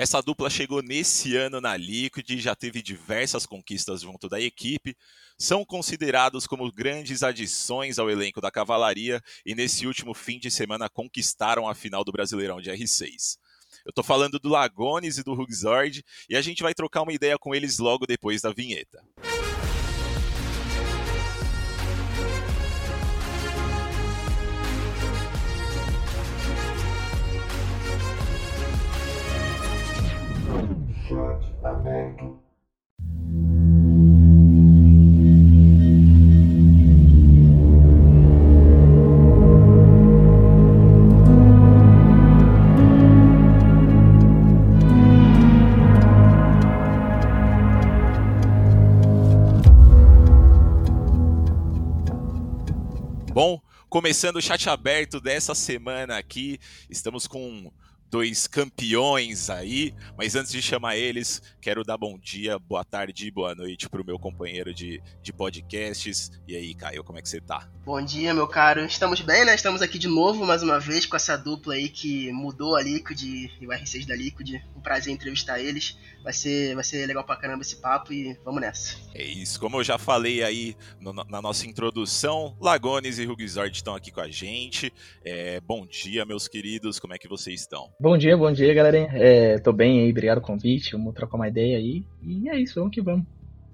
Essa dupla chegou nesse ano na Liquid, já teve diversas conquistas junto da equipe, são considerados como grandes adições ao elenco da Cavalaria e nesse último fim de semana conquistaram a final do Brasileirão de R6. Eu tô falando do Lagones e do Rugzord e a gente vai trocar uma ideia com eles logo depois da vinheta. Aberto. Bom, começando o chat aberto dessa semana aqui, estamos com dois campeões aí. Mas antes de chamar eles, quero dar bom dia, boa tarde e boa noite para o meu companheiro de, de podcasts. E aí, Caio, como é que você tá? Bom dia, meu caro. Estamos bem, né? Estamos aqui de novo, mais uma vez, com essa dupla aí que mudou a Liquid e o R6 da Liquid. Um prazer entrevistar eles. Vai ser, vai ser legal pra caramba esse papo e vamos nessa. É isso. Como eu já falei aí no, na nossa introdução, Lagones e Rugzord estão aqui com a gente. É, bom dia, meus queridos. Como é que vocês estão? Bom dia, bom dia, galera. É, tô bem aí, obrigado pelo convite. Vamos trocar uma ideia aí. E é isso, vamos que vamos.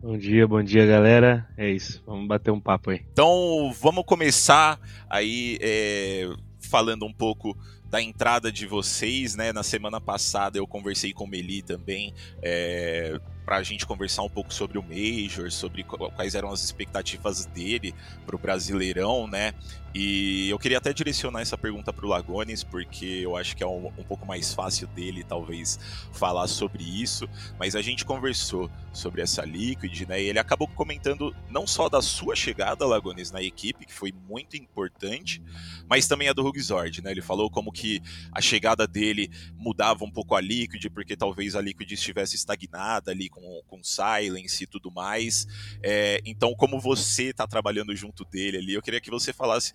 Bom dia, bom dia, galera. É isso, vamos bater um papo aí. Então, vamos começar aí é, falando um pouco da entrada de vocês, né? Na semana passada eu conversei com o Meli também, é, para a gente conversar um pouco sobre o Major, sobre quais eram as expectativas dele para o Brasileirão, né? E eu queria até direcionar essa pergunta para o Lagones, porque eu acho que é um, um, pouco mais fácil dele, talvez, falar sobre isso. Mas a gente conversou sobre essa Liquid, né? E ele acabou comentando não só da sua chegada, Lagones, na equipe, que foi muito importante, mas também a do Rugzord, né? Ele falou como que a chegada dele mudava um pouco a Liquid, porque talvez a Liquid estivesse estagnada ali com, com Silence e tudo mais. É, então, como você está trabalhando junto dele ali, eu queria que você falasse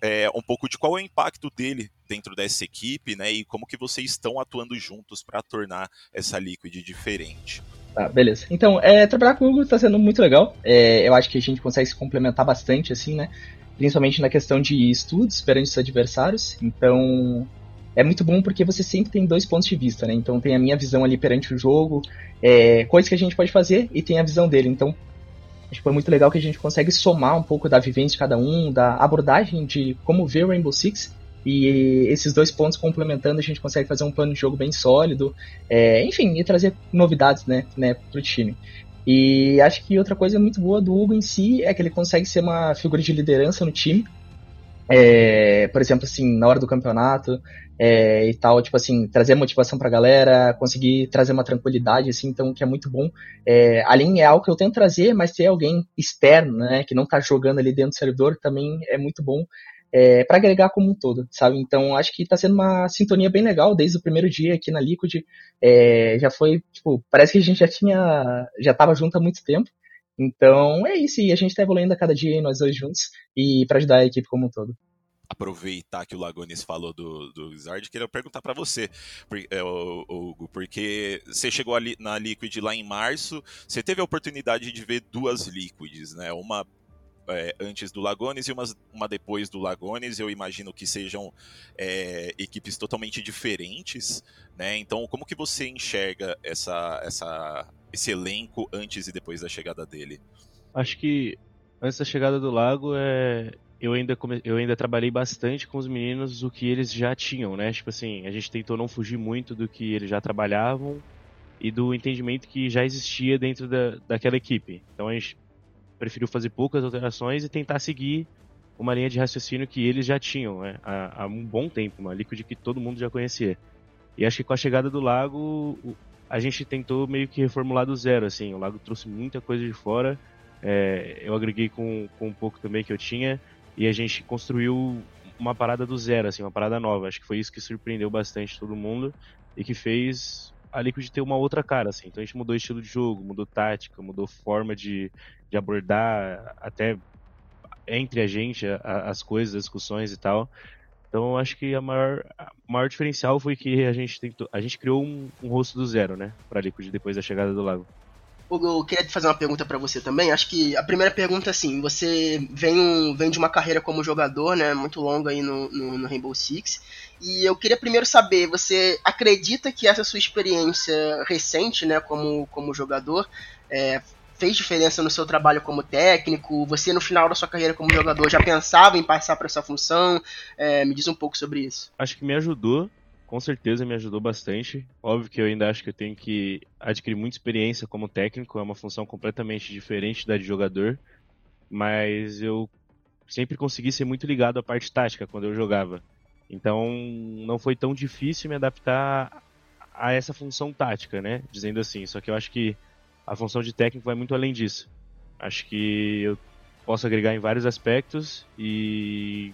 é, um pouco de qual é o impacto dele dentro dessa equipe, né? E como que vocês estão atuando juntos para tornar essa Liquid diferente. Tá, beleza. Então, é, trabalhar com o Hugo está sendo muito legal. É, eu acho que a gente consegue se complementar bastante, assim, né? Principalmente na questão de estudos perante os adversários. Então, é muito bom porque você sempre tem dois pontos de vista, né? Então, tem a minha visão ali perante o jogo, é, coisas que a gente pode fazer, e tem a visão dele. Então, Foi muito legal que a gente consegue somar um pouco da vivência de cada um, da abordagem de como ver Rainbow Six. E esses dois pontos complementando, a gente consegue fazer um plano de jogo bem sólido. É, enfim, e trazer novidades né, né, pro time. E acho que outra coisa muito boa do Hugo em si é que ele consegue ser uma figura de liderança no time. É, por exemplo, assim, na hora do campeonato é, e tal, tipo assim, trazer motivação pra galera, conseguir trazer uma tranquilidade, assim, então, que é muito bom. É, a linha é algo que eu tento trazer, mas ter alguém externo, né, que não tá jogando ali dentro do servidor também é muito bom. É, para agregar como um todo, sabe? Então acho que está sendo uma sintonia bem legal desde o primeiro dia aqui na Liquid. É, já foi, tipo, parece que a gente já tinha, já estava junto há muito tempo. Então é isso, e a gente está evoluindo a cada dia nós dois juntos e para ajudar a equipe como um todo. Aproveitar que o Lagones falou do, do Zard, queria perguntar para você, é, Hugo, porque você chegou ali na Liquid lá em março, você teve a oportunidade de ver duas Liquids, né? Uma é, antes do Lagones e uma, uma depois do Lagones. Eu imagino que sejam é, equipes totalmente diferentes, né? Então, como que você enxerga essa, essa esse elenco antes e depois da chegada dele? Acho que antes da chegada do Lago, é, eu, ainda come, eu ainda trabalhei bastante com os meninos o que eles já tinham, né? Tipo assim, a gente tentou não fugir muito do que eles já trabalhavam e do entendimento que já existia dentro da, daquela equipe. Então a gente preferiu fazer poucas alterações e tentar seguir uma linha de raciocínio que eles já tinham né? há, há um bom tempo, uma Liquid que todo mundo já conhecia. E acho que com a chegada do Lago, a gente tentou meio que reformular do zero, assim. O Lago trouxe muita coisa de fora. É, eu agreguei com, com um pouco também que eu tinha. E a gente construiu uma parada do zero, assim, uma parada nova. Acho que foi isso que surpreendeu bastante todo mundo. E que fez a Liquid ter uma outra cara, assim. Então a gente mudou estilo de jogo, mudou tática, mudou forma de, de abordar até entre a gente a, as coisas, as discussões e tal. Então acho que a maior, a maior diferencial foi que a gente tentou, a gente criou um, um rosto do zero, né, para Liquid depois da chegada do Lago. Eu queria fazer uma pergunta para você também. Acho que a primeira pergunta, assim, você vem, um, vem de uma carreira como jogador, né, muito longa aí no, no, no, Rainbow Six. E eu queria primeiro saber, você acredita que essa sua experiência recente, né, como, como jogador, é, fez diferença no seu trabalho como técnico? Você, no final da sua carreira como jogador, já pensava em passar para essa função? É, me diz um pouco sobre isso. Acho que me ajudou com certeza me ajudou bastante. Óbvio que eu ainda acho que eu tenho que adquirir muita experiência como técnico, é uma função completamente diferente da de jogador, mas eu sempre consegui ser muito ligado à parte tática quando eu jogava. Então não foi tão difícil me adaptar a essa função tática, né? Dizendo assim, só que eu acho que a função de técnico vai muito além disso. Acho que eu posso agregar em vários aspectos e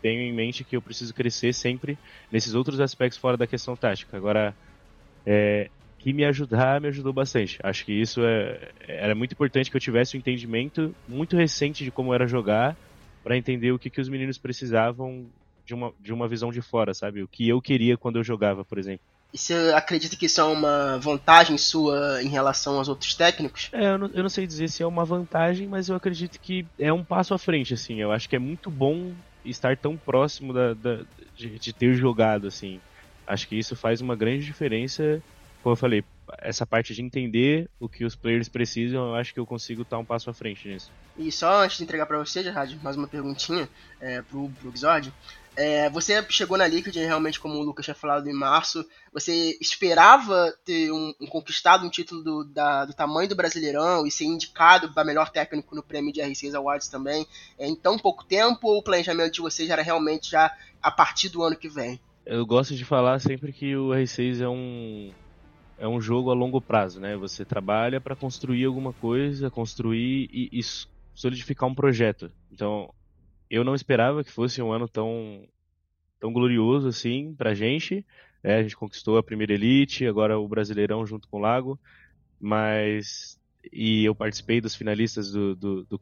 tenho em mente que eu preciso crescer sempre nesses outros aspectos fora da questão tática. Agora, é, que me ajudar, me ajudou bastante. Acho que isso é, era muito importante que eu tivesse um entendimento muito recente de como era jogar, para entender o que, que os meninos precisavam de uma, de uma visão de fora, sabe? O que eu queria quando eu jogava, por exemplo. E você acredita que isso é uma vantagem sua em relação aos outros técnicos? É, eu não, eu não sei dizer se é uma vantagem, mas eu acredito que é um passo à frente, assim. Eu acho que é muito bom estar tão próximo da, da de, de, ter jogado, assim. Acho que isso faz uma grande diferença. Como eu falei, essa parte de entender o que os players precisam, eu acho que eu consigo estar um passo à frente nisso. E só antes de entregar para você, Gerard, mais uma perguntinha é, pro, pro Exord. É, você chegou na Liquid, realmente, como o Lucas tinha falado, em março. Você esperava ter um, um conquistado um título do, da, do tamanho do Brasileirão e ser indicado para melhor técnico no prêmio de R6 Awards também é, em tão pouco tempo? Ou o planejamento de vocês era realmente já a partir do ano que vem? Eu gosto de falar sempre que o R6 é um, é um jogo a longo prazo, né? Você trabalha para construir alguma coisa, construir e, e solidificar um projeto. Então, eu não esperava que fosse um ano tão, tão glorioso assim pra gente. É, a gente conquistou a primeira elite, agora o Brasileirão junto com o Lago, mas e eu participei dos finalistas do, do, do,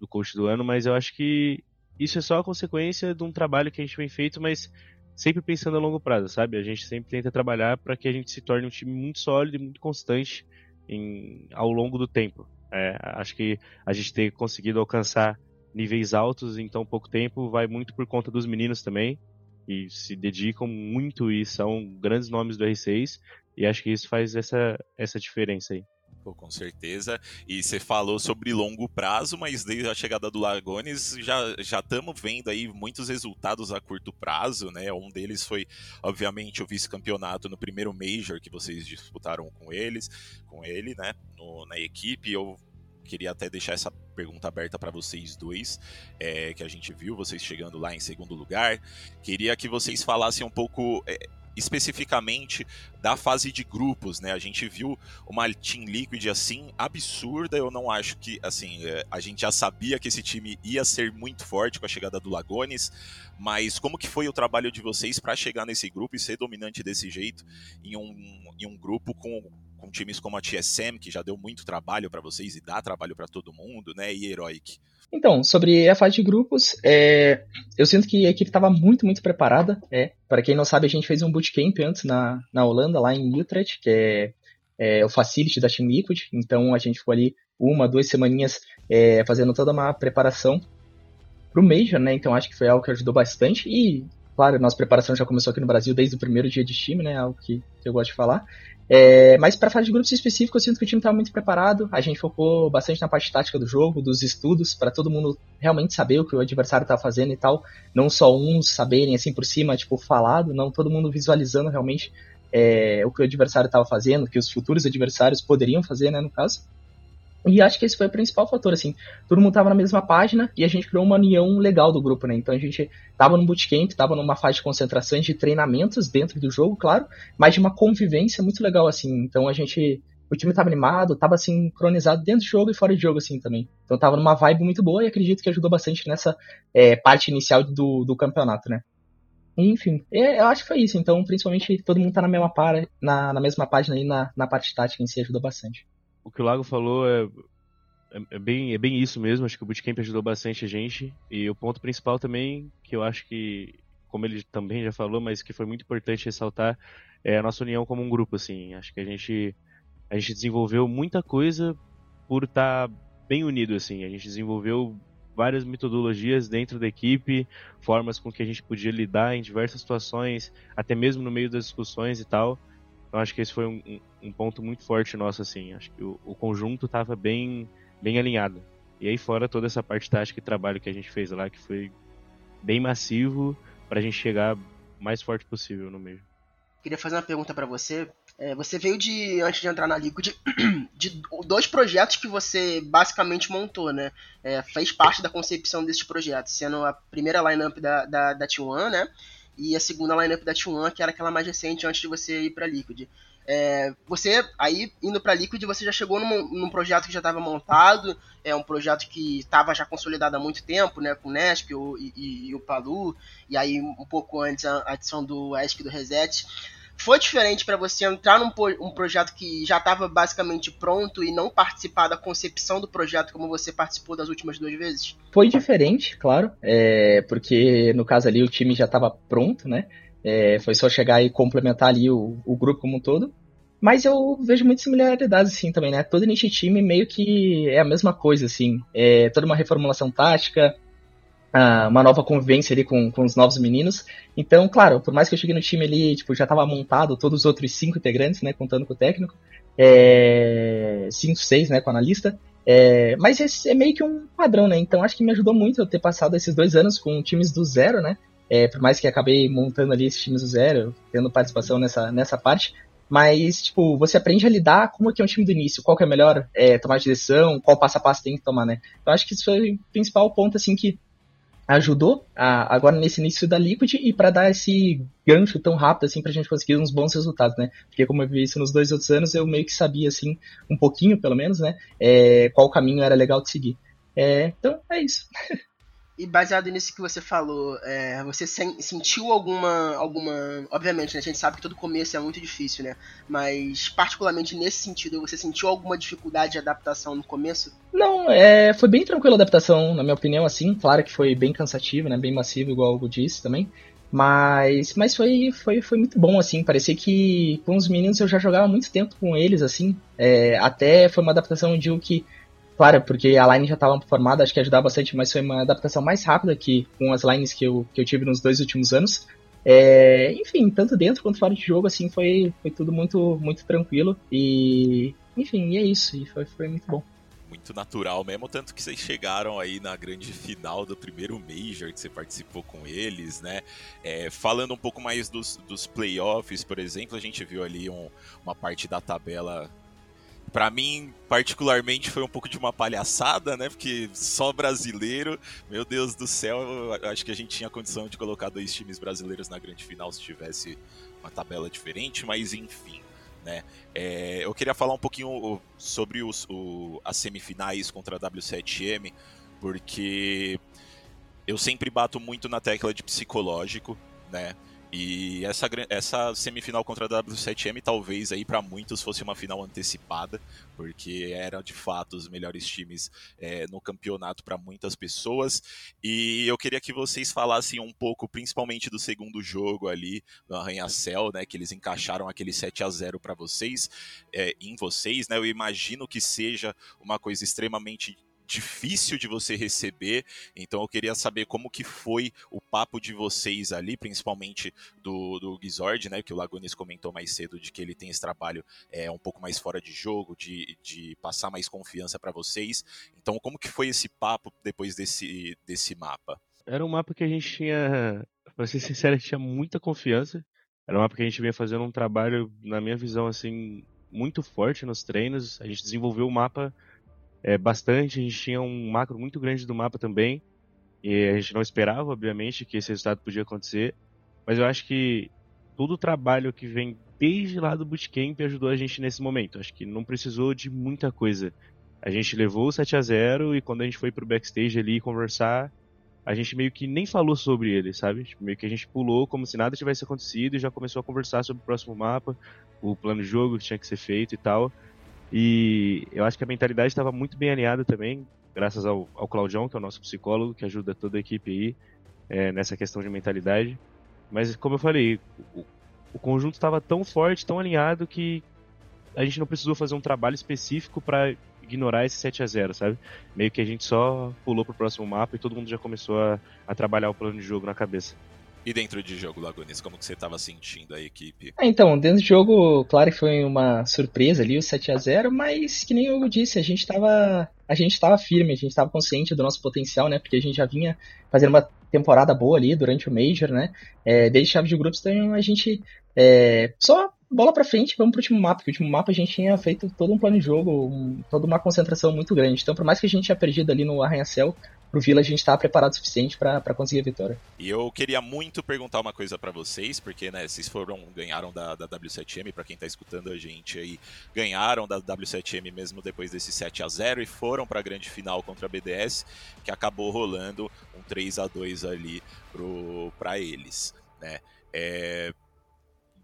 do coach do ano, mas eu acho que isso é só a consequência de um trabalho que a gente vem feito, mas sempre pensando a longo prazo, sabe? A gente sempre tenta trabalhar para que a gente se torne um time muito sólido e muito constante em, ao longo do tempo. É, acho que a gente ter conseguido alcançar níveis altos em tão pouco tempo vai muito por conta dos meninos também, que se dedicam muito e são grandes nomes do R6, e acho que isso faz essa, essa diferença aí. Pô, com certeza. E você falou sobre longo prazo, mas desde a chegada do Lagones já já estamos vendo aí muitos resultados a curto prazo, né? Um deles foi, obviamente, o vice-campeonato no primeiro Major que vocês disputaram com eles, com ele, né? No, na equipe. Eu queria até deixar essa pergunta aberta para vocês dois, é, que a gente viu vocês chegando lá em segundo lugar. Queria que vocês falassem um pouco. É, especificamente da fase de grupos, né? A gente viu uma Team Liquid assim absurda. Eu não acho que assim é, a gente já sabia que esse time ia ser muito forte com a chegada do Lagones, mas como que foi o trabalho de vocês para chegar nesse grupo e ser dominante desse jeito em um, em um grupo com com times como a TSM, que já deu muito trabalho para vocês e dá trabalho para todo mundo, né? E Heroic. Então, sobre a fase de grupos, é, eu sinto que a equipe estava muito, muito preparada. É, para quem não sabe, a gente fez um bootcamp antes na, na Holanda, lá em Utrecht, que é, é o facility da Team Liquid. Então a gente ficou ali uma, duas semaninhas é, fazendo toda uma preparação para o Major, né? Então acho que foi algo que ajudou bastante. E, claro, nossa preparação já começou aqui no Brasil desde o primeiro dia de time, né? Algo que, eu gosto de falar. É, mas para fase de grupos específico, eu sinto que o time estava muito preparado. A gente focou bastante na parte tática do jogo, dos estudos, para todo mundo realmente saber o que o adversário estava fazendo e tal. Não só uns saberem assim por cima, tipo, falado, não todo mundo visualizando realmente é, o que o adversário estava fazendo, o que os futuros adversários poderiam fazer, né, no caso. E acho que esse foi o principal fator, assim. Todo mundo tava na mesma página e a gente criou uma união legal do grupo, né? Então a gente tava no bootcamp, tava numa fase de concentração de treinamentos dentro do jogo, claro, mas de uma convivência muito legal, assim. Então a gente. O time tava animado, tava sincronizado dentro do jogo e fora de jogo, assim, também. Então tava numa vibe muito boa e acredito que ajudou bastante nessa é, parte inicial do, do campeonato, né? Enfim, é, eu acho que foi isso. Então, principalmente, todo mundo tá na mesma, para, na, na mesma página aí, na, na parte tática em si, ajudou bastante o que o Lago falou é, é, é, bem, é bem isso mesmo. Acho que o Bootcamp ajudou bastante a gente. E o ponto principal também, que eu acho que como ele também já falou, mas que foi muito importante ressaltar, é a nossa união como um grupo, assim. Acho que a gente, a gente desenvolveu muita coisa por estar tá bem unido, assim. A gente desenvolveu várias metodologias dentro da equipe, formas com que a gente podia lidar em diversas situações, até mesmo no meio das discussões e tal. Então acho que esse foi um, um ponto muito forte nosso, assim. Acho que o, o conjunto estava bem, bem alinhado. E aí fora toda essa parte tática e trabalho que a gente fez lá, que foi bem massivo para a gente chegar mais forte possível no meio. Queria fazer uma pergunta para você. É, você veio de, antes de entrar na Liquid, de dois projetos que você basicamente montou, né? É, fez parte da concepção desses projetos, sendo a primeira lineup da, da, da T1, né? E a segunda lineup da T1, que era aquela mais recente antes de você ir para Liquid. É, você, aí, indo para Liquid, você já chegou num, num projeto que já estava montado, é um projeto que estava já consolidado há muito tempo, né, com o Nesp e, e, e, o Palu, e aí um pouco antes a adição do ESC do Reset. Foi diferente para você entrar num um projeto que já estava basicamente pronto e não participar da concepção do projeto como você participou das últimas duas vezes? Foi diferente, claro, é, porque no caso ali o time já estava pronto, né? É, foi só chegar e complementar ali o, o grupo como um todo. Mas eu vejo muitas similaridades, assim, também, né? Todo nesse time meio que é a mesma coisa, assim. É toda uma reformulação tática, uma nova convivência ali com, com os novos meninos. Então, claro, por mais que eu cheguei no time ali, tipo, já estava montado todos os outros cinco integrantes, né, contando com o técnico, é, cinco, seis, né, com o analista, é, mas esse é meio que um padrão, né, então acho que me ajudou muito eu ter passado esses dois anos com times do zero, né, é, por mais que acabei montando ali esses times do zero, tendo participação nessa, nessa parte, mas, tipo, você aprende a lidar como é que é um time do início, qual que é melhor é, tomar de decisão, qual passo a passo tem que tomar, né. Então acho que isso foi o principal ponto, assim, que ajudou a, agora nesse início da Liquid e para dar esse gancho tão rápido assim pra gente conseguir uns bons resultados, né? Porque como eu vi isso nos dois outros anos, eu meio que sabia assim, um pouquinho pelo menos, né? É, qual caminho era legal de seguir. É, então é isso. E baseado nisso que você falou, é, você sen sentiu alguma. alguma. Obviamente, né, a gente sabe que todo começo é muito difícil, né? Mas, particularmente nesse sentido, você sentiu alguma dificuldade de adaptação no começo? Não, é, foi bem tranquila a adaptação, na minha opinião, assim. Claro que foi bem cansativo, né? Bem massivo, igual o disse também. Mas, mas foi, foi, foi muito bom, assim. Parecia que com os meninos eu já jogava muito tempo com eles, assim. É, até foi uma adaptação de um que Claro, porque a line já estava formada, acho que ajudava bastante, mas foi uma adaptação mais rápida que com as lines que eu, que eu tive nos dois últimos anos. É, enfim, tanto dentro quanto fora de jogo, assim, foi, foi tudo muito, muito tranquilo. E, enfim, e é isso. E foi, foi muito bom muito natural mesmo, tanto que vocês chegaram aí na grande final do primeiro Major que você participou com eles, né? É, falando um pouco mais dos, dos playoffs, por exemplo, a gente viu ali um, uma parte da tabela para mim, particularmente, foi um pouco de uma palhaçada, né? Porque só brasileiro, meu Deus do céu, acho que a gente tinha condição de colocar dois times brasileiros na grande final se tivesse uma tabela diferente, mas enfim. Né? É, eu queria falar um pouquinho sobre os, o, as semifinais contra a W7M, porque eu sempre bato muito na tecla de psicológico, né? E essa, essa semifinal contra a W7M talvez aí para muitos fosse uma final antecipada, porque eram de fato os melhores times é, no campeonato para muitas pessoas. E eu queria que vocês falassem um pouco, principalmente do segundo jogo ali no Arranha-Céu, né, que eles encaixaram aquele 7 a 0 para vocês, é, em vocês, né? Eu imagino que seja uma coisa extremamente difícil de você receber. Então eu queria saber como que foi o papo de vocês ali, principalmente do, do Gizord, né? Que o Lagones comentou mais cedo de que ele tem esse trabalho é, um pouco mais fora de jogo, de, de passar mais confiança para vocês. Então como que foi esse papo depois desse, desse mapa? Era um mapa que a gente tinha, pra ser sincero, a gente tinha muita confiança. Era um mapa que a gente vinha fazendo um trabalho, na minha visão, assim, muito forte nos treinos. A gente desenvolveu o mapa é, bastante. A gente tinha um macro muito grande do mapa também. E a gente não esperava, obviamente, que esse resultado podia acontecer. Mas eu acho que todo o trabalho que vem desde lá do Bootcamp ajudou a gente nesse momento. Acho que não precisou de muita coisa. A gente levou o 7 a 0 e quando a gente foi pro backstage ali conversar, a gente meio que nem falou sobre ele, sabe? Tipo, meio que a gente pulou como se nada tivesse acontecido e já começou a conversar sobre o próximo mapa, o plano de jogo que tinha que ser feito e tal. E eu acho que a mentalidade estava muito bem alinhada também, graças ao, ao Claudião, que é o nosso psicólogo, que ajuda toda a equipe aí é, nessa questão de mentalidade. Mas como eu falei, o, o conjunto estava tão forte, tão alinhado que a gente não precisou fazer um trabalho específico para ignorar esse 7 a 0 sabe? Meio que a gente só pulou pro próximo mapa e todo mundo já começou a, a trabalhar o plano de jogo na cabeça. E dentro de jogo, Lagunes, como que você estava sentindo a equipe? É, então, dentro do jogo, claro que foi uma surpresa ali o 7 a 0 mas que nem eu disse, a gente estava a gente estava firme, a gente estava consciente do nosso potencial, né? Porque a gente já vinha fazendo uma temporada boa ali durante o Major, né? É, desde chave de grupos, então a gente é, só bola para frente, vamos pro último mapa, porque o último mapa a gente tinha feito todo um plano de jogo, um, toda uma concentração muito grande. Então, por mais que a gente tinha perdido ali no arranha-céu, pro Vila a gente tá preparado o suficiente para conseguir a vitória. E eu queria muito perguntar uma coisa para vocês, porque né, vocês foram ganharam da, da W7M, para quem tá escutando a gente aí, ganharam da W7M mesmo depois desse 7 a 0 e foram para a grande final contra a BDS, que acabou rolando um 3 a 2 ali para eles, né? É,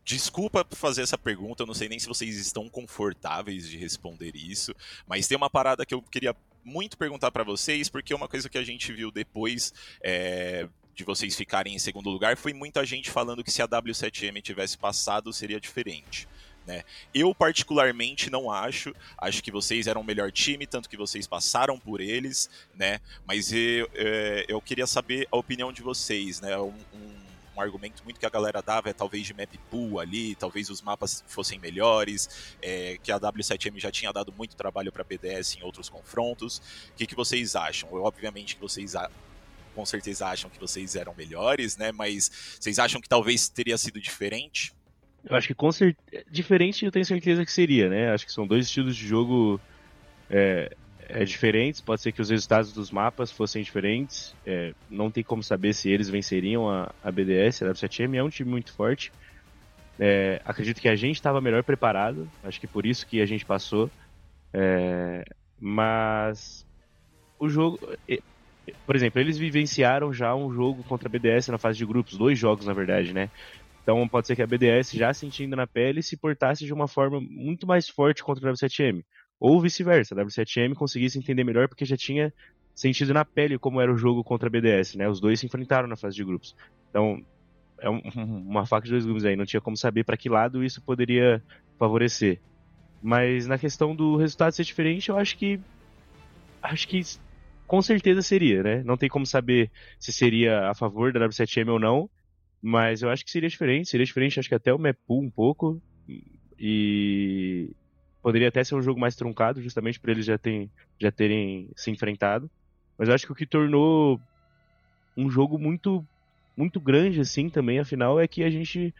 Desculpa fazer essa pergunta, eu não sei nem se vocês estão confortáveis de responder isso, mas tem uma parada que eu queria muito perguntar para vocês, porque uma coisa que a gente viu depois é, de vocês ficarem em segundo lugar foi muita gente falando que se a W7M tivesse passado seria diferente. Né? Eu, particularmente, não acho. Acho que vocês eram o melhor time, tanto que vocês passaram por eles, né? Mas eu, é, eu queria saber a opinião de vocês, né? Um, um um argumento muito que a galera dava é talvez de map pool ali, talvez os mapas fossem melhores, é, que a W7M já tinha dado muito trabalho para PDS em outros confrontos. O que, que vocês acham? Eu, obviamente que vocês com certeza acham que vocês eram melhores, né? Mas vocês acham que talvez teria sido diferente? Eu acho que com certeza. Diferente eu tenho certeza que seria, né? Acho que são dois estilos de jogo é, é, diferentes, pode ser que os resultados dos mapas fossem diferentes, é, não tem como saber se eles venceriam a, a BDS, a W7M é um time muito forte, é, acredito que a gente estava melhor preparado, acho que por isso que a gente passou, é, mas o jogo, por exemplo, eles vivenciaram já um jogo contra a BDS na fase de grupos, dois jogos na verdade, né? Então pode ser que a BDS já sentindo na pele se portasse de uma forma muito mais forte contra a W7M. Ou vice-versa, a W7M conseguisse entender melhor porque já tinha sentido na pele como era o jogo contra a BDS, né? Os dois se enfrentaram na fase de grupos. Então, é um, uma faca de dois gumes aí, não tinha como saber para que lado isso poderia favorecer. Mas na questão do resultado ser diferente, eu acho que acho que com certeza seria, né? Não tem como saber se seria a favor da W7M ou não, mas eu acho que seria diferente, seria diferente, acho que até o Mepu um pouco. E Poderia até ser um jogo mais truncado, justamente por eles já, tem, já terem se enfrentado. Mas eu acho que o que tornou um jogo muito muito grande assim também, afinal, é que a gente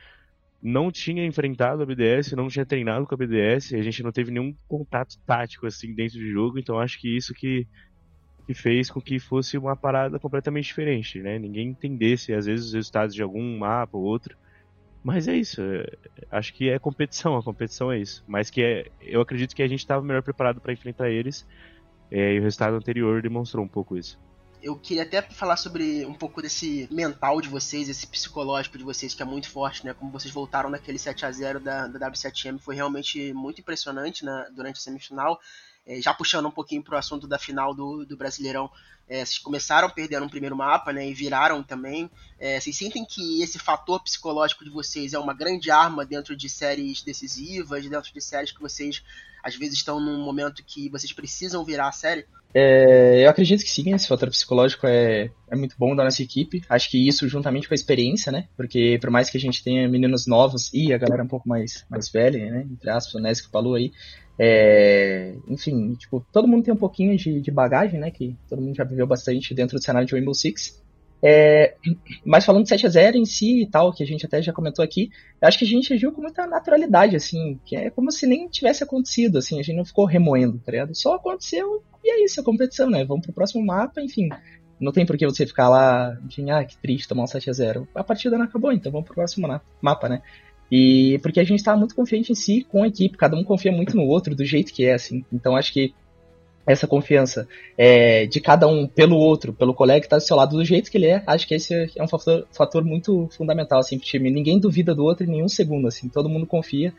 não tinha enfrentado a BDS, não tinha treinado com a BDS, a gente não teve nenhum contato tático assim dentro do jogo, então acho que isso que, que fez com que fosse uma parada completamente diferente, né? Ninguém entendesse às vezes os resultados de algum mapa ou outro. Mas é isso. É, acho que é competição, a competição é isso. Mas que é, eu acredito que a gente estava melhor preparado para enfrentar eles. É, e o resultado anterior demonstrou um pouco isso. Eu queria até falar sobre um pouco desse mental de vocês, esse psicológico de vocês, que é muito forte, né? Como vocês voltaram naquele 7 a 0 da, da W7M, foi realmente muito impressionante né, durante a semifinal. É, já puxando um pouquinho para o assunto da final do, do Brasileirão, é, vocês começaram perdendo um primeiro mapa, né, e viraram também. É, vocês sentem que esse fator psicológico de vocês é uma grande arma dentro de séries decisivas, dentro de séries que vocês às vezes estão num momento que vocês precisam virar a série? É, eu acredito que sim, esse fator psicológico é, é muito bom da nossa equipe. Acho que isso juntamente com a experiência, né? Porque por mais que a gente tenha meninos novos e a galera um pouco mais, mais velha, né? Entre aspas, o Nesco falou aí, é, enfim, tipo, todo mundo tem um pouquinho de, de, bagagem, né? Que todo mundo já viveu bastante dentro do cenário de Rainbow Six. É, mas falando de 7 a 0 em si e tal, que a gente até já comentou aqui, acho que a gente agiu com muita naturalidade, assim, que é como se nem tivesse acontecido, assim, a gente não ficou remoendo, tá ligado? Só aconteceu e é isso, a competição, né? Vamos pro próximo mapa, enfim. Não tem por que você ficar lá, enfim, ah, que triste tomar um 7 a 0 A partida não acabou, então vamos pro próximo mapa, né? E porque a gente estava muito confiante em si com a equipe, cada um confia muito no outro do jeito que é, assim. Então acho que essa confiança é, de cada um pelo outro, pelo colega que está do seu lado do jeito que ele é, acho que esse é um fator, fator muito fundamental assim, pro time. Ninguém duvida do outro em nenhum segundo, assim, todo mundo confia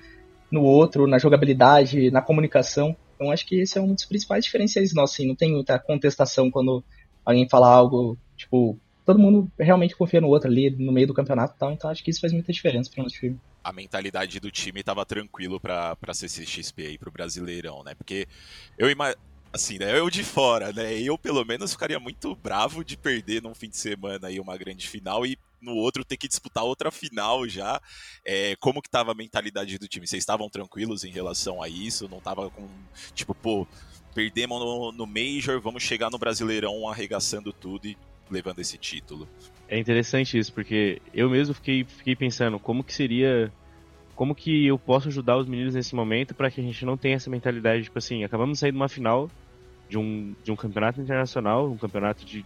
no outro, na jogabilidade, na comunicação. Então acho que esse é um dos principais diferenciais nossos, assim, não tem muita contestação quando alguém fala algo, tipo, todo mundo realmente confia no outro ali no meio do campeonato e tal, então acho que isso faz muita diferença para o nosso time. A mentalidade do time estava tranquilo para CCXP aí, pro Brasileirão, né? Porque eu imagino assim, né? Eu de fora, né? Eu pelo menos ficaria muito bravo de perder num fim de semana aí uma grande final e no outro ter que disputar outra final já. É, como que tava a mentalidade do time? Vocês estavam tranquilos em relação a isso? Não tava com tipo, pô, perdemos no, no Major, vamos chegar no Brasileirão arregaçando tudo e levando esse título. É interessante isso, porque eu mesmo fiquei, fiquei pensando como que seria. Como que eu posso ajudar os meninos nesse momento para que a gente não tenha essa mentalidade, tipo assim, acabamos de sair de uma final de um, de um campeonato internacional, um campeonato de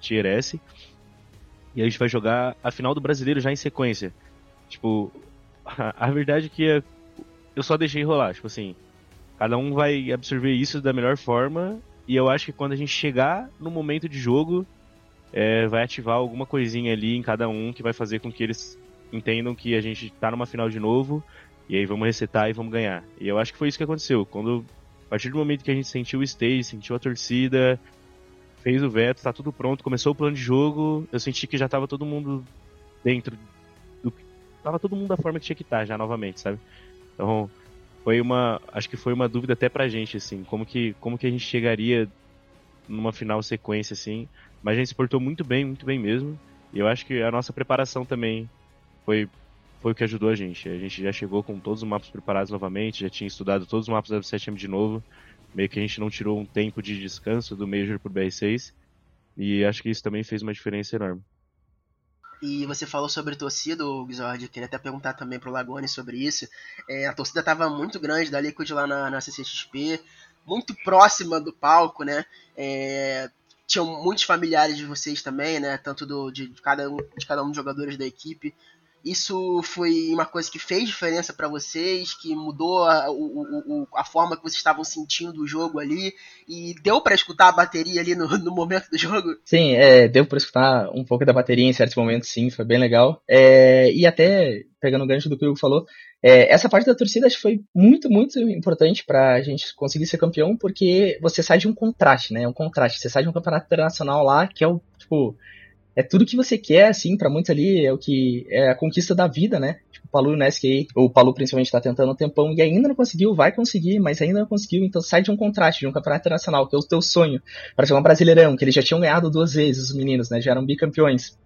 Tier S, e a gente vai jogar a final do brasileiro já em sequência. Tipo, a, a verdade é que eu só deixei rolar, tipo assim, Cada um vai absorver isso da melhor forma. E eu acho que quando a gente chegar no momento de jogo, é, vai ativar alguma coisinha ali em cada um que vai fazer com que eles entendam que a gente tá numa final de novo. E aí vamos resetar e vamos ganhar. E eu acho que foi isso que aconteceu. Quando, a partir do momento que a gente sentiu o stage, sentiu a torcida, fez o veto, tá tudo pronto, começou o plano de jogo, eu senti que já tava todo mundo dentro do. Tava todo mundo da forma que tinha que estar tá, já novamente, sabe? Então, foi uma, acho que foi uma dúvida até pra gente, assim, como que, como que a gente chegaria numa final sequência, assim, mas a gente se portou muito bem, muito bem mesmo, e eu acho que a nossa preparação também foi, foi o que ajudou a gente, a gente já chegou com todos os mapas preparados novamente, já tinha estudado todos os mapas da 7M de novo, meio que a gente não tirou um tempo de descanso do Major pro BR6, e acho que isso também fez uma diferença enorme. E você falou sobre torcida, Gizord, queria até perguntar também pro Lagone sobre isso. É, a torcida estava muito grande da Liquid lá na, na CCXP, muito próxima do palco, né? É, tinham muitos familiares de vocês também, né? Tanto do, de, de, cada de cada um dos jogadores da equipe. Isso foi uma coisa que fez diferença para vocês, que mudou a, o, o, a forma que vocês estavam sentindo o jogo ali e deu para escutar a bateria ali no, no, momento do jogo? Sim, é, deu para escutar um pouco da bateria em certos momentos, sim, foi bem legal. É, e até pegando o gancho do que o Hugo falou, é, essa parte da torcida acho que foi muito, muito importante para a gente conseguir ser campeão, porque você sai de um contraste, né? Um contraste. Você sai de um campeonato internacional lá que é o tipo é tudo que você quer, assim, para muitos ali, é o que é a conquista da vida, né? Tipo, o Palu no SK, o Palu principalmente tá tentando um tempão e ainda não conseguiu, vai conseguir, mas ainda não conseguiu, então sai de um contraste, de um campeonato internacional, que é o teu sonho, para jogar um Brasileirão, que eles já tinham ganhado duas vezes, os meninos, né? Já eram bicampeões.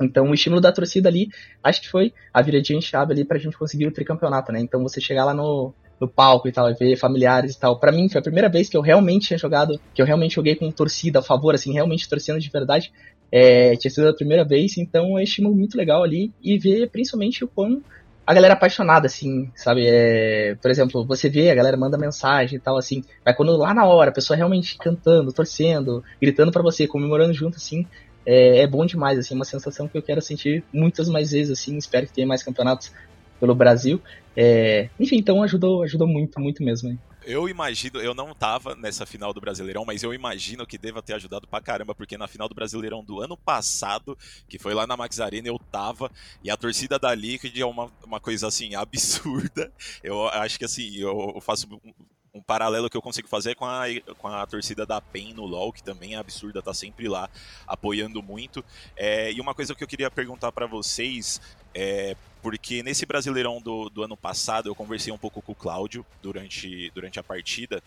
Então, o estímulo da torcida ali, acho que foi a viradinha em chave ali pra gente conseguir o tricampeonato, né? Então, você chegar lá no, no palco e tal, e ver familiares e tal. Para mim, foi a primeira vez que eu realmente tinha jogado, que eu realmente joguei com torcida a favor, assim, realmente torcendo de verdade. É, tinha sido a primeira vez, então é um estímulo muito legal ali e ver principalmente o quão a galera apaixonada, assim, sabe? É, por exemplo, você vê, a galera manda mensagem e tal, assim, mas quando lá na hora, a pessoa realmente cantando, torcendo, gritando para você, comemorando junto, assim, é, é, bom demais, assim, uma sensação que eu quero sentir muitas mais vezes, assim, espero que tenha mais campeonatos pelo Brasil. É, enfim, então ajudou, ajudou muito, muito mesmo. Hein? Eu imagino, eu não tava nessa final do Brasileirão, mas eu imagino que deva ter ajudado pra caramba, porque na final do Brasileirão do ano passado, que foi lá na Max Arena, eu tava, e a torcida da Liquid é uma, uma coisa assim, absurda. Eu acho que assim, eu faço um paralelo que eu consigo fazer com a, com a torcida da PEN no LoL, que também é absurda, tá sempre lá apoiando muito. É, e uma coisa que eu queria perguntar para vocês é porque nesse Brasileirão do, do ano passado eu conversei um pouco com o Cláudio durante, durante a partida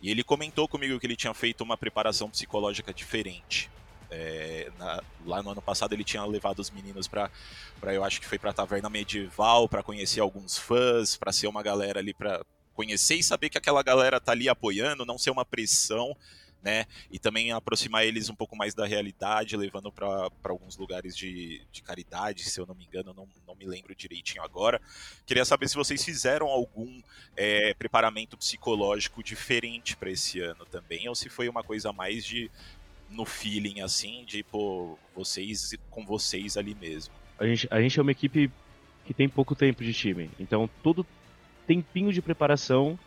e ele comentou comigo que ele tinha feito uma preparação psicológica diferente. É, na, lá no ano passado ele tinha levado os meninos para eu acho que foi para taverna medieval para conhecer alguns fãs para ser uma galera ali para conhecer e saber que aquela galera tá ali apoiando não ser uma pressão né? E também aproximar eles um pouco mais da realidade, levando para alguns lugares de, de caridade, se eu não me engano, não, não me lembro direitinho agora. Queria saber se vocês fizeram algum é, preparamento psicológico diferente para esse ano também, ou se foi uma coisa mais de no feeling assim, de pô, vocês com vocês ali mesmo. A gente, a gente é uma equipe que tem pouco tempo de time, então todo tempinho de preparação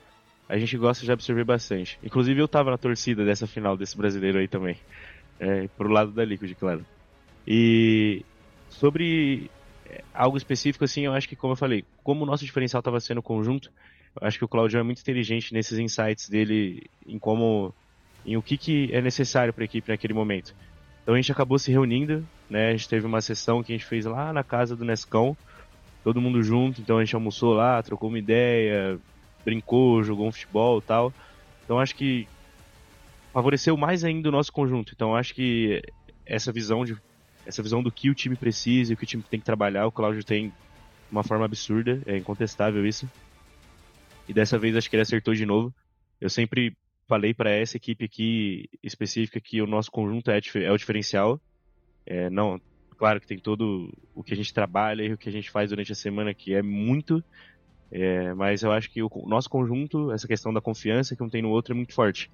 a gente gosta de absorver bastante. Inclusive eu tava na torcida dessa final desse brasileiro aí também. É, pro lado da Liquid, claro. E sobre é, algo específico, assim, eu acho que, como eu falei, como o nosso diferencial estava sendo conjunto, eu acho que o Claudio é muito inteligente nesses insights dele em como. em o que, que é necessário para a equipe naquele momento. Então a gente acabou se reunindo, né? A gente teve uma sessão que a gente fez lá na casa do Nescão, todo mundo junto, então a gente almoçou lá, trocou uma ideia, brincou, jogou um futebol tal. Então acho que favoreceu mais ainda o nosso conjunto. Então acho que essa visão de essa visão do que o time precisa e o que o time tem que trabalhar, o Cláudio tem uma forma absurda, é incontestável isso. E dessa vez acho que ele acertou de novo. Eu sempre falei para essa equipe aqui específica que o nosso conjunto é, é o diferencial. É, não, claro que tem todo o que a gente trabalha e o que a gente faz durante a semana que é muito, é, mas eu acho que o nosso conjunto, essa questão da confiança que um tem no outro é muito forte.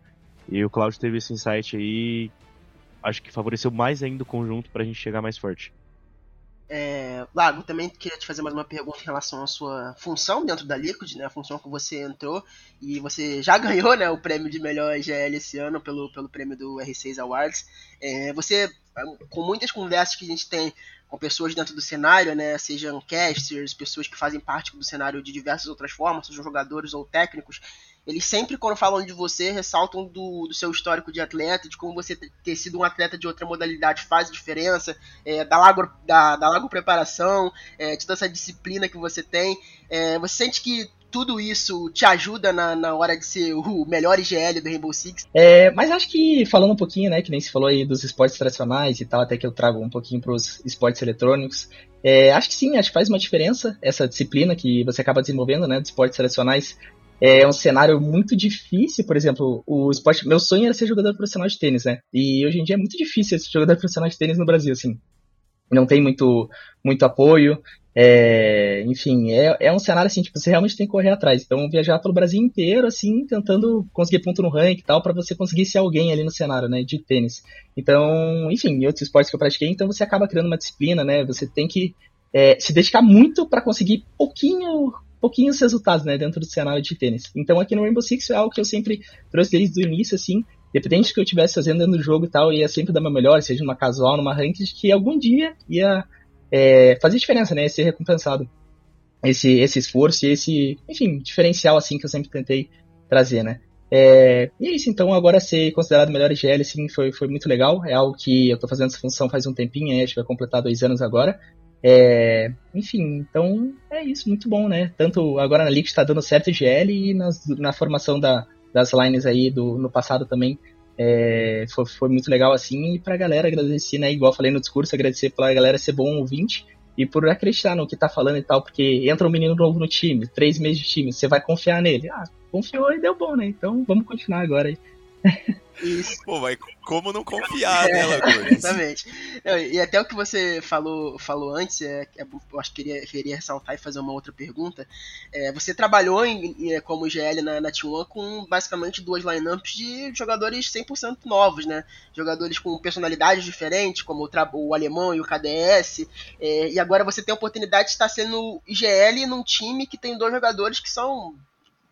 E o Claudio teve esse insight aí, acho que favoreceu mais ainda o conjunto para a gente chegar mais forte. É, Lago, também queria te fazer mais uma pergunta em relação à sua função dentro da Liquid, né? A função que você entrou e você já ganhou, né, o prêmio de melhor GL esse ano pelo, pelo prêmio do R6 Awards. É, você, com muitas conversas que a gente tem com pessoas dentro do cenário, né, sejam casters, pessoas que fazem parte do cenário de diversas outras formas, sejam jogadores ou técnicos, eles sempre, quando falam de você, ressaltam do, do seu histórico de atleta, de como você ter sido um atleta de outra modalidade faz diferença, é, da, lago, da, da lago preparação, é, de toda essa disciplina que você tem. É, você sente que tudo isso te ajuda na, na hora de ser o melhor IGL do Rainbow Six? É, mas acho que, falando um pouquinho, né, que nem se falou aí dos esportes tradicionais e tal, até que eu trago um pouquinho para os esportes eletrônicos, é, acho que sim, acho que faz uma diferença essa disciplina que você acaba desenvolvendo, né, dos esportes tradicionais é um cenário muito difícil, por exemplo, o esporte. Meu sonho era ser jogador profissional de tênis, né? E hoje em dia é muito difícil ser jogador profissional de tênis no Brasil, assim. Não tem muito, muito apoio. É, enfim, é, é um cenário assim, tipo, você realmente tem que correr atrás. Então, viajar pelo Brasil inteiro, assim, tentando conseguir ponto no ranking e tal, para você conseguir ser alguém ali no cenário, né, de tênis. Então, enfim, em outros esportes que eu pratiquei, então você acaba criando uma disciplina, né, você tem que é, se dedicar muito para conseguir pouquinho pouquinhos resultados, né, dentro do cenário de tênis. Então aqui no Rainbow Six é algo que eu sempre trouxe desde o início, assim, independente do que eu estivesse fazendo dentro do jogo e tal, ia sempre dar meu melhor, seja numa casual, numa ranked, que algum dia ia é, fazer diferença, né, ser recompensado esse, esse esforço e esse, enfim, diferencial, assim, que eu sempre tentei trazer, né. É, e é isso, então agora ser considerado melhor IGL, assim, foi, foi muito legal, é algo que eu tô fazendo essa função faz um tempinho, acho que vai completar dois anos agora, é, enfim, então é isso, muito bom, né? Tanto agora na League está dando certo GL e nas, na formação da, das lines aí do, no passado também é, foi, foi, muito legal assim. E pra galera agradecer, né? Igual falei no discurso, agradecer pela galera ser bom ouvinte e por acreditar no que tá falando e tal, porque entra um menino novo no time, três meses de time, você vai confiar nele. Ah, confiou e deu bom, né? Então vamos continuar agora aí. Isso. Pô, mas como não confiar, né, Lagones? Exatamente. E até o que você falou, falou antes, é, é, eu acho que queria, queria ressaltar e fazer uma outra pergunta. É, você trabalhou em, como GL na, na T1 com basicamente duas lineups de jogadores 100% novos, né? Jogadores com personalidades diferentes, como o, o alemão e o KDS. É, e agora você tem a oportunidade de estar sendo IGL num time que tem dois jogadores que são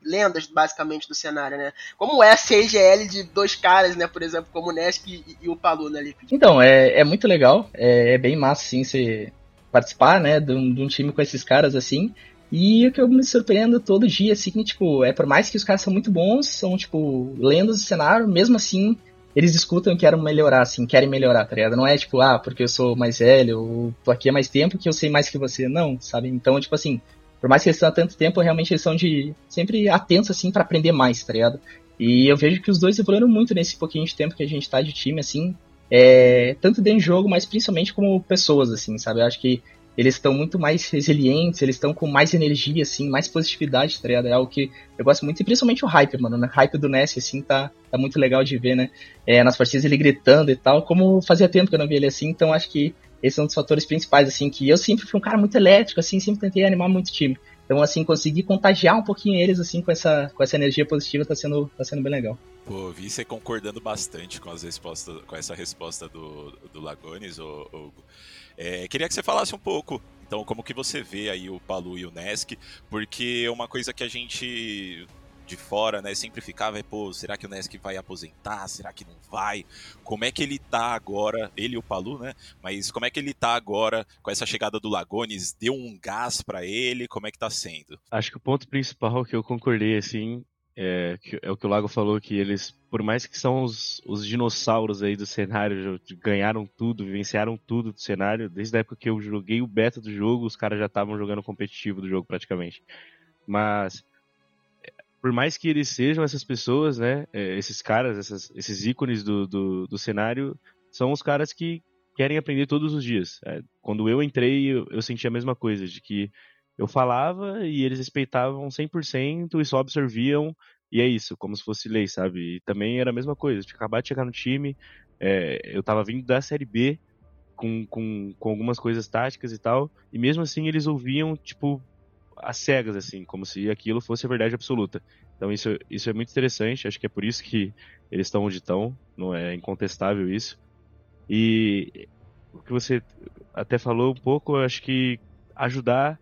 lendas, basicamente, do cenário, né? Como é a CGL de dois caras, né? Por exemplo, como o Nesk e, e o Palu na Liquid. Então, é, é muito legal. É, é bem massa, sim, você participar, né? De um, de um, time com esses caras, assim. E o que eu me surpreendo todo dia, assim, tipo, é por mais que os caras são muito bons, são, tipo, lendas do cenário, mesmo assim, eles escutam e querem melhorar, assim, querem melhorar, tá ligado? Não é tipo, ah, porque eu sou mais velho, ou tô aqui há mais tempo que eu sei mais que você. Não, sabe? Então, tipo assim, por mais que eles estão há tanto tempo, realmente eles são de sempre atentos assim para aprender mais, tá ligado? E eu vejo que os dois evoluíram muito nesse pouquinho de tempo que a gente tá de time, assim, é, tanto dentro do jogo, mas principalmente como pessoas, assim, sabe? Eu acho que eles estão muito mais resilientes, eles estão com mais energia, assim, mais positividade, tá ligado? É algo que eu gosto muito, e principalmente o hype, mano, né? O hype do Ness, assim, tá, tá muito legal de ver, né? É, nas partidas ele gritando e tal, como fazia tempo que eu não via ele assim, então acho que esse é um dos fatores principais, assim, que eu sempre fui um cara muito elétrico, assim, sempre tentei animar muito o time. Então, assim, conseguir contagiar um pouquinho eles, assim, com essa, com essa energia positiva tá sendo, tá sendo bem legal. Pô, vi você concordando bastante com, as respostas, com essa resposta do, do Lagones, Hugo. É, queria que você falasse um pouco, então, como que você vê aí o Palu e o Nesk, porque uma coisa que a gente de fora, né, sempre ficava, pô, será que o Nesk vai aposentar? Será que não vai? Como é que ele tá agora, ele e o Palu, né? Mas como é que ele tá agora com essa chegada do Lagones? Deu um gás para ele? Como é que tá sendo? Acho que o ponto principal que eu concordei, assim, é, é, o que o Lago falou, que eles, por mais que são os, os dinossauros aí do cenário, ganharam tudo, vivenciaram tudo do cenário, desde a época que eu joguei o beta do jogo, os caras já estavam jogando competitivo do jogo praticamente. Mas, por mais que eles sejam essas pessoas, né, é, esses caras, essas, esses ícones do, do, do, cenário, são os caras que querem aprender todos os dias. É, quando eu entrei, eu, eu senti a mesma coisa, de que eu falava e eles respeitavam 100% e só absorviam, e é isso, como se fosse lei, sabe? E também era a mesma coisa, de acabar de chegar no time, é, eu tava vindo da Série B com, com, com algumas coisas táticas e tal, e mesmo assim eles ouviam, tipo, às cegas, assim, como se aquilo fosse a verdade absoluta. Então isso, isso é muito interessante, acho que é por isso que eles estão onde estão, não é incontestável isso. E o que você até falou um pouco, acho que ajudar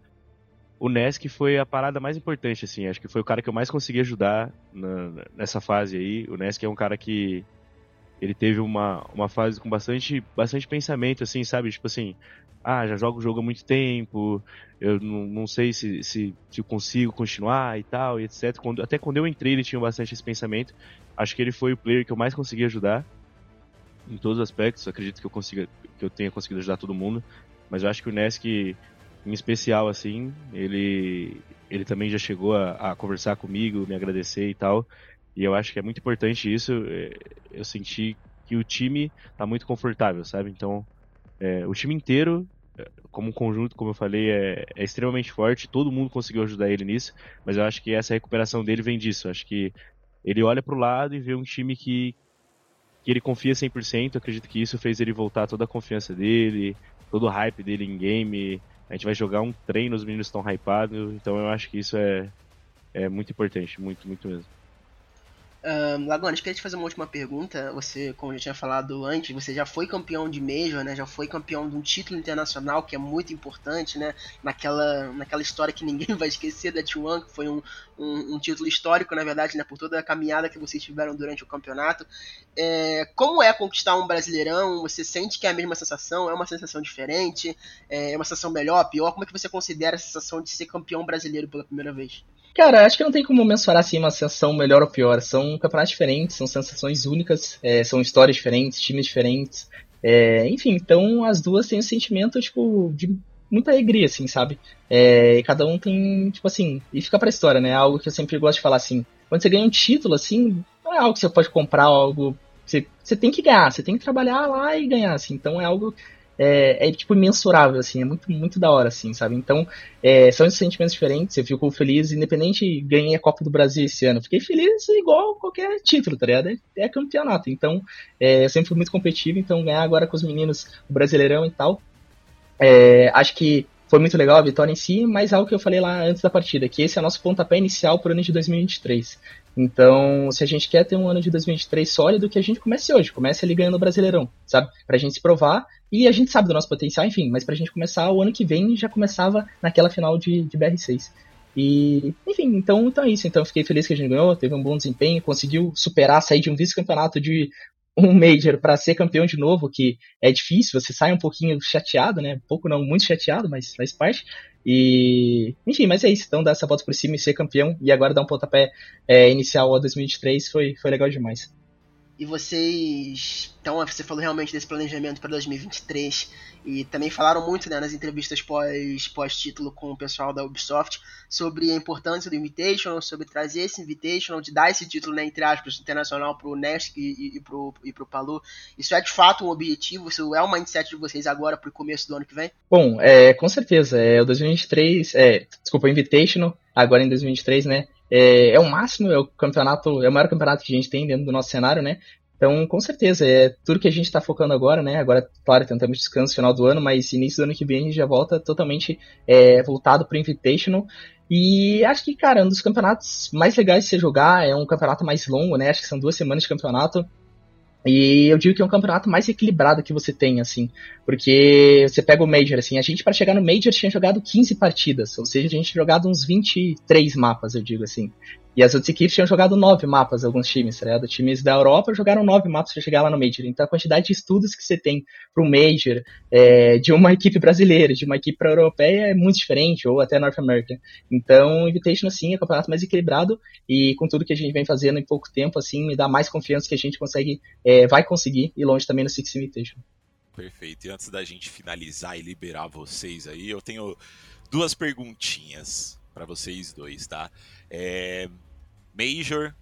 o Nesk foi a parada mais importante, assim. Acho que foi o cara que eu mais consegui ajudar na, nessa fase aí. O Nesk é um cara que ele teve uma, uma fase com bastante, bastante pensamento, assim, sabe? Tipo assim, ah, já jogo o jogo há muito tempo, eu não, não sei se, se, se eu consigo continuar e tal, e etc. Quando, até quando eu entrei ele tinha bastante esse pensamento. Acho que ele foi o player que eu mais consegui ajudar em todos os aspectos. Acredito que eu consiga, que eu tenha conseguido ajudar todo mundo. Mas eu acho que o Nesk em especial, assim, ele, ele também já chegou a, a, conversar comigo, me agradecer e tal. E eu acho que é muito importante isso. É, eu senti que o time tá muito confortável, sabe? Então, é, o time inteiro, é, como um conjunto, como eu falei, é, é, extremamente forte. Todo mundo conseguiu ajudar ele nisso. Mas eu acho que essa recuperação dele vem disso. Eu acho que ele olha pro lado e vê um time que, que ele confia 100%. Eu acredito que isso fez ele voltar toda a confiança dele, todo o hype dele em game a gente vai jogar um treino, os meninos estão hypados, então eu acho que isso é, é muito importante, muito, muito mesmo. Um, Lagona, queria te fazer uma última pergunta. Você, como eu já tinha falado antes, você já foi campeão de Major, né? Já foi campeão de um título internacional, que é muito importante, né? Naquela, naquela história que ninguém vai esquecer da T1, que foi um, um, um, título histórico, na verdade, né? Por toda a caminhada que vocês tiveram durante o campeonato. É, como é conquistar um Brasileirão? Você sente que é a mesma sensação? É uma sensação diferente? É uma sensação melhor, pior? Como é que você considera a sensação de ser campeão brasileiro pela primeira vez? Cara, acho que não tem como mensurar assim uma sensação melhor ou pior. São campeonatos diferentes, são sensações únicas, é, são histórias diferentes, times diferentes. É, enfim, então as duas têm um sentimento, tipo, de muita alegria, assim, sabe? É, e cada um tem, tipo assim, e fica pra história, né? Algo que eu sempre gosto de falar assim. Quando você ganha um título, assim, não é algo que você pode comprar, algo. Você, você tem que ganhar, você tem que trabalhar lá e ganhar, assim. Então é algo é, é, tipo imensurável, assim, é muito, muito da hora, assim, sabe? Então, é, são sentimentos diferentes, eu fico feliz, independente, ganhei a Copa do Brasil esse ano, fiquei feliz igual qualquer título, tá ligado? É, é campeonato, então, é, eu sempre fui muito competitivo, então ganhar agora com os meninos o Brasileirão e tal, é, acho que foi muito legal a vitória em si, mas algo que eu falei lá antes da partida, que esse é o nosso pontapé inicial para o ano de 2023. Então, se a gente quer ter um ano de 2023 sólido, que a gente comece hoje, comece ali ganhando o Brasileirão, sabe? Pra gente se provar, e a gente sabe do nosso potencial, enfim, mas pra gente começar o ano que vem já começava naquela final de, de BR6. E, enfim, então, então é isso. Então, fiquei feliz que a gente ganhou, teve um bom desempenho, conseguiu superar, sair de um vice-campeonato de um Major para ser campeão de novo, que é difícil, você sai um pouquinho chateado, né? Pouco não, muito chateado, mas faz parte. E, enfim, mas é isso. Então, dar essa volta por cima e ser campeão, e agora dar um pontapé é, inicial a 2023 foi, foi legal demais. E vocês. Então, você falou realmente desse planejamento para 2023 e também falaram muito né, nas entrevistas pós-título pós com o pessoal da Ubisoft sobre a importância do Invitational, sobre trazer esse Invitational, de dar esse título, né, entre aspas, internacional para o Nesk e, e, e pro Palu. Isso é de fato um objetivo? Isso é o mindset de vocês agora para o começo do ano que vem? Bom, é, com certeza. É, o 2023, é, desculpa, o Invitational, agora em 2023, né? É, é o máximo, é o campeonato, é o maior campeonato que a gente tem dentro do nosso cenário, né? Então, com certeza, é tudo que a gente está focando agora, né? Agora, claro, tentamos descanso no final do ano, mas início do ano que vem a gente já volta totalmente é, voltado para o Invitational. E acho que, cara, um dos campeonatos mais legais de se jogar é um campeonato mais longo, né? Acho que são duas semanas de campeonato. E eu digo que é um campeonato mais equilibrado que você tem, assim, porque você pega o Major, assim, a gente para chegar no Major tinha jogado 15 partidas, ou seja, a gente tinha jogado uns 23 mapas, eu digo assim. E as outras equipes tinham jogado nove mapas, alguns times, tá ligado? Times da Europa jogaram nove mapas para chegar lá no Major. Então a quantidade de estudos que você tem para um Major, é, de uma equipe brasileira, de uma equipe europeia, é muito diferente, ou até North American. Então o Invitation, assim, é o campeonato mais equilibrado e com tudo que a gente vem fazendo em pouco tempo, assim, me dá mais confiança que a gente consegue, é, vai conseguir ir longe também no Six Invitation. Perfeito. E antes da gente finalizar e liberar vocês aí, eu tenho duas perguntinhas para vocês dois, tá? É... Major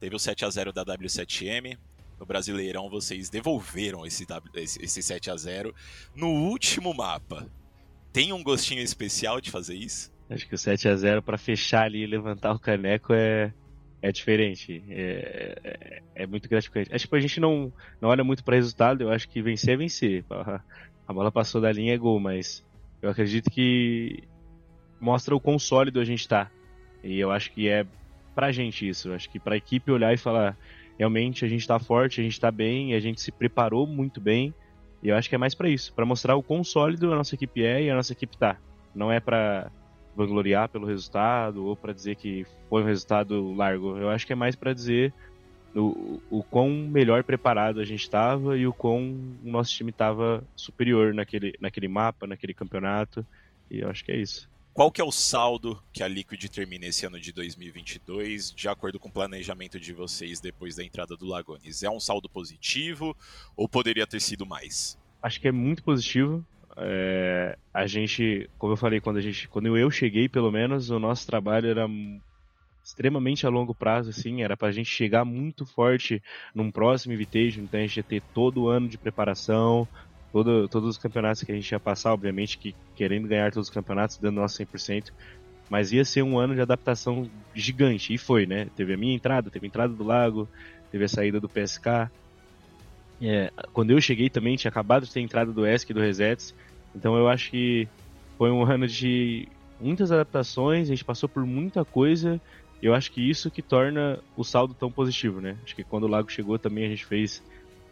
teve o 7 a 0 da W7M. No Brasileirão vocês devolveram esse, esse 7 a 0 no último mapa. Tem um gostinho especial de fazer isso? Acho que o 7 a 0 para fechar ali e levantar o caneco é é diferente. É, é, é, muito gratificante. Acho que a gente não, não olha muito para resultado, eu acho que vencer é vencer. A bola passou da linha é gol, mas eu acredito que mostra o quão sólido a gente está. E eu acho que é pra gente isso. Eu acho que pra equipe olhar e falar, realmente a gente tá forte, a gente tá bem, a gente se preparou muito bem. E eu acho que é mais para isso, para mostrar o quão sólido a nossa equipe é e a nossa equipe tá. Não é para vangloriar pelo resultado ou para dizer que foi um resultado largo. Eu acho que é mais para dizer o, o quão melhor preparado a gente estava e o quão o nosso time estava superior naquele, naquele mapa, naquele campeonato. E eu acho que é isso. Qual que é o saldo que a Liquid termina esse ano de 2022, de acordo com o planejamento de vocês depois da entrada do Lagones? É um saldo positivo ou poderia ter sido mais? Acho que é muito positivo. É, a gente, como eu falei, quando, a gente, quando eu cheguei, pelo menos, o nosso trabalho era extremamente a longo prazo, assim, era para a gente chegar muito forte num próximo Invitation, então a gente ia ter todo o ano de preparação, todo, todos os campeonatos que a gente ia passar, obviamente que querendo ganhar todos os campeonatos, dando nosso 100%, mas ia ser um ano de adaptação gigante, e foi, né? Teve a minha entrada, teve a entrada do Lago, teve a saída do PSK, é, quando eu cheguei também tinha acabado de ter entrada do ESC e do Resets, então eu acho que foi um ano de muitas adaptações, a gente passou por muita coisa. E eu acho que isso que torna o saldo tão positivo, né? Acho que quando o Lago chegou também a gente fez.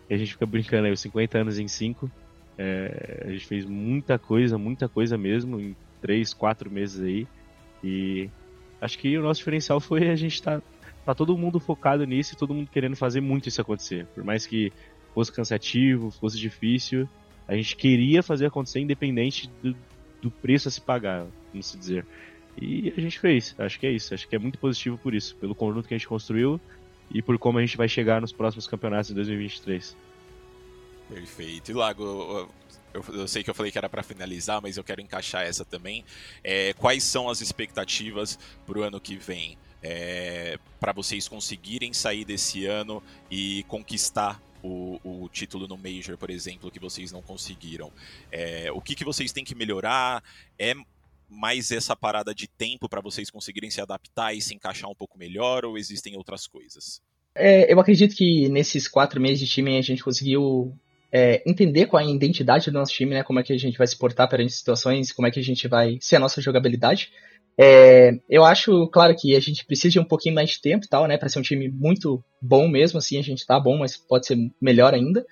A gente fica brincando aí, os 50 anos em 5. É, a gente fez muita coisa, muita coisa mesmo, em 3, 4 meses aí. E acho que o nosso diferencial foi a gente tá, tá todo mundo focado nisso e todo mundo querendo fazer muito isso acontecer. Por mais que fosse cansativo, fosse difícil, a gente queria fazer acontecer independente do, do preço a se pagar, vamos dizer. E a gente fez, acho que é isso, acho que é muito positivo por isso, pelo conjunto que a gente construiu e por como a gente vai chegar nos próximos campeonatos em 2023. Perfeito. E Lago, eu, eu, sei que eu falei que era para finalizar, mas eu quero encaixar essa também. É, quais são as expectativas para o ano que vem? É, para vocês conseguirem sair desse ano e conquistar o, o, título no Major, por exemplo, que vocês não conseguiram. É, o que, que vocês têm que melhorar? É mais essa parada de tempo para vocês conseguirem se adaptar e se encaixar um pouco melhor ou existem outras coisas? É, eu acredito que nesses quatro meses de time a gente conseguiu é, entender qual é a identidade do nosso time, né? Como é que a gente vai se portar perante situações, como é que a gente vai ser a nossa jogabilidade. É, eu acho, claro, que a gente precisa de um pouquinho mais de tempo, tal, né, para ser um time muito bom mesmo, assim, a gente tá bom, mas pode ser melhor ainda.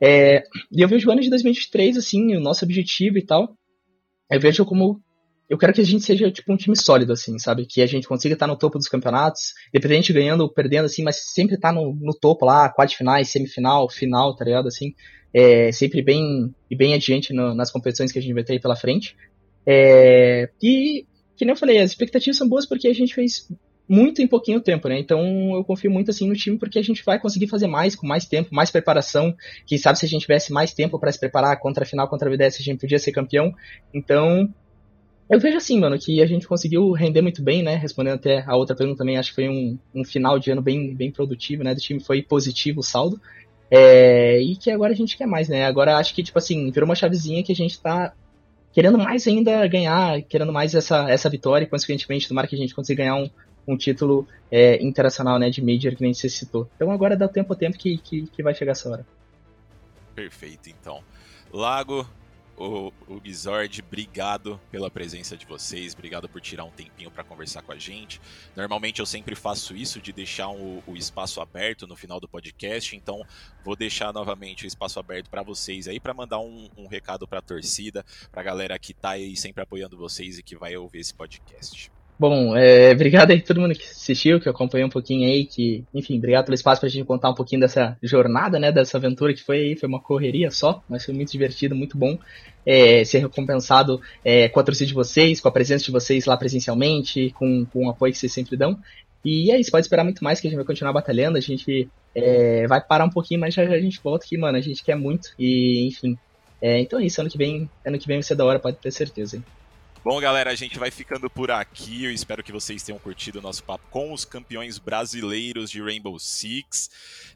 É, e eu vejo o ano de 2023, assim, o nosso objetivo e tal, eu vejo como eu quero que a gente seja tipo um time sólido, assim, sabe? Que a gente consiga estar no topo dos campeonatos, independente de ganhando ou perdendo, assim, mas sempre estar no, no topo lá, finais, semifinal, final, tá ligado? Assim, é, sempre bem e bem adiante no, nas competições que a gente vai ter aí pela frente. É, e que nem eu falei, as expectativas são boas porque a gente fez muito em pouquinho tempo, né? Então eu confio muito assim no time porque a gente vai conseguir fazer mais com mais tempo, mais preparação. Quem sabe se a gente tivesse mais tempo para se preparar contra a final, contra a VDS, a gente podia ser campeão. Então eu vejo assim, mano, que a gente conseguiu render muito bem, né? Respondendo até a outra pergunta também, acho que foi um, um final de ano bem, bem produtivo, né? Do time foi positivo o saldo. É, e que agora a gente quer mais, né? Agora acho que, tipo assim, virou uma chavezinha que a gente tá querendo mais ainda ganhar, querendo mais essa, essa vitória, e consequentemente, tomara que a gente consiga ganhar um, um título é, internacional, né, de Major, que nem você citou. Então agora dá tempo ao tempo que, que, que vai chegar essa hora. Perfeito, então. Lago, o, o Gizord, obrigado pela presença de vocês, obrigado por tirar um tempinho para conversar com a gente. Normalmente eu sempre faço isso de deixar o, o espaço aberto no final do podcast, então vou deixar novamente o espaço aberto para vocês aí para mandar um, um recado para a torcida, para a galera que está aí sempre apoiando vocês e que vai ouvir esse podcast. Bom, é, obrigado aí todo mundo que assistiu, que acompanhou um pouquinho aí, que, enfim, obrigado pelo espaço pra gente contar um pouquinho dessa jornada, né, dessa aventura que foi aí, foi uma correria só, mas foi muito divertido, muito bom é, ser recompensado é, com a torcida de vocês, com a presença de vocês lá presencialmente, com, com o apoio que vocês sempre dão. E é isso, pode esperar muito mais que a gente vai continuar batalhando, a gente é, vai parar um pouquinho, mas já, já, a gente volta aqui, mano, a gente quer muito, e enfim. É, então é isso, ano que vem, ano que vem vai ser da hora, pode ter certeza, hein. Bom, galera, a gente vai ficando por aqui. Eu espero que vocês tenham curtido o nosso papo com os campeões brasileiros de Rainbow Six.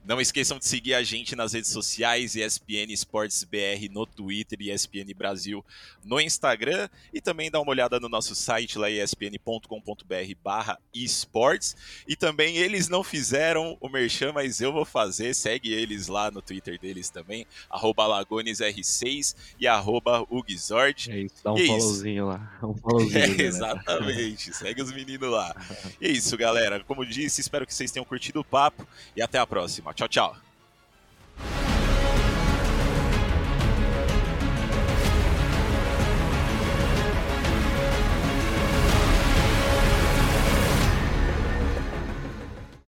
Não esqueçam de seguir a gente nas redes sociais, ESPN Esportes BR no Twitter e ESPN Brasil no Instagram. E também dá uma olhada no nosso site lá, espn.com.br barra esportes. E também eles não fizeram o merchan, mas eu vou fazer. Segue eles lá no Twitter deles também, arroba LagonesR6 e arroba Ugzord. É isso, dá um followzinho lá. um É, né? exatamente, segue os meninos lá. E é isso, galera. Como disse, espero que vocês tenham curtido o papo e até a próxima. Tchau, tchau.